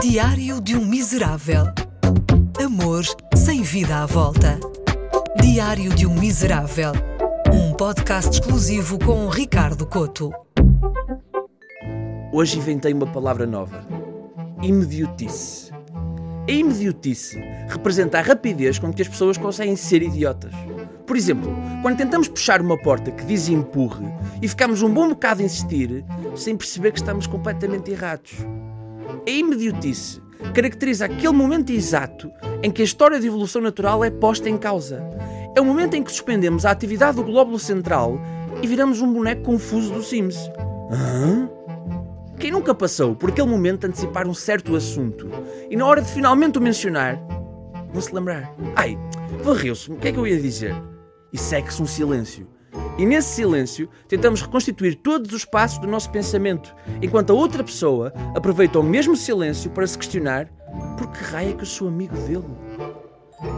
Diário de um Miserável. Amor sem vida à volta. Diário de um Miserável. Um podcast exclusivo com Ricardo Coto. Hoje inventei uma palavra nova: imediotice. A imediotice representa a rapidez com que as pessoas conseguem ser idiotas. Por exemplo, quando tentamos puxar uma porta que diz empurre e ficamos um bom bocado a insistir sem perceber que estamos completamente errados. A imediotice caracteriza aquele momento exato em que a história de evolução natural é posta em causa. É o momento em que suspendemos a atividade do glóbulo central e viramos um boneco confuso do Sims. Hã? Quem nunca passou por aquele momento de antecipar um certo assunto e na hora de finalmente o mencionar, não se lembrar? Ai, varreu-se-me, o que é que eu ia dizer? E segue-se um silêncio. E nesse silêncio tentamos reconstituir todos os passos do nosso pensamento, enquanto a outra pessoa aproveita o mesmo silêncio para se questionar por que raio é que eu sou amigo dele?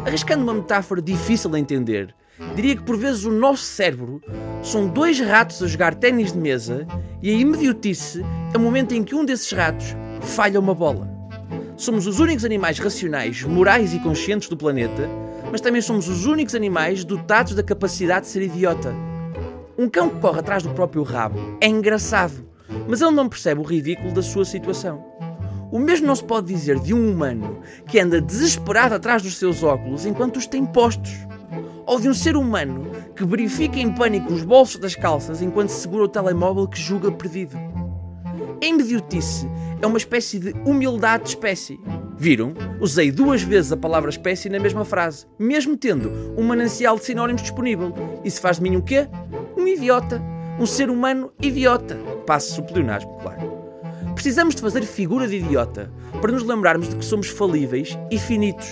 Arriscando uma metáfora difícil de entender, diria que por vezes o nosso cérebro são dois ratos a jogar ténis de mesa e a imediotice é o momento em que um desses ratos falha uma bola. Somos os únicos animais racionais, morais e conscientes do planeta, mas também somos os únicos animais dotados da capacidade de ser idiota. Um cão que corre atrás do próprio rabo é engraçado, mas ele não percebe o ridículo da sua situação. O mesmo não se pode dizer de um humano que anda desesperado atrás dos seus óculos enquanto os tem postos. Ou de um ser humano que verifica em pânico os bolsos das calças enquanto segura o telemóvel que julga perdido. A imediotice é uma espécie de humildade de espécie. Viram? Usei duas vezes a palavra espécie na mesma frase, mesmo tendo um manancial de sinónimos disponível. Isso faz de mim o quê? Um idiota. Um ser humano idiota. Passo o pleonasmo, claro. Precisamos de fazer figura de idiota para nos lembrarmos de que somos falíveis e finitos.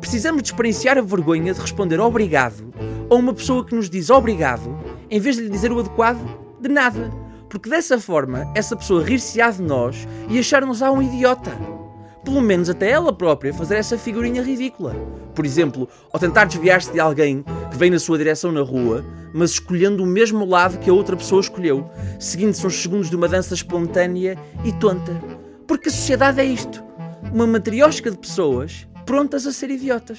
Precisamos de experienciar a vergonha de responder obrigado a uma pessoa que nos diz obrigado em vez de lhe dizer o adequado de nada porque dessa forma essa pessoa rir-se-á de nós e achar-nos a um idiota. Pelo menos até ela própria fazer essa figurinha ridícula. Por exemplo, ao tentar desviar-se de alguém que vem na sua direção na rua, mas escolhendo o mesmo lado que a outra pessoa escolheu, seguindo-se uns segundos de uma dança espontânea e tonta. Porque a sociedade é isto: uma matriosca de pessoas prontas a ser idiotas.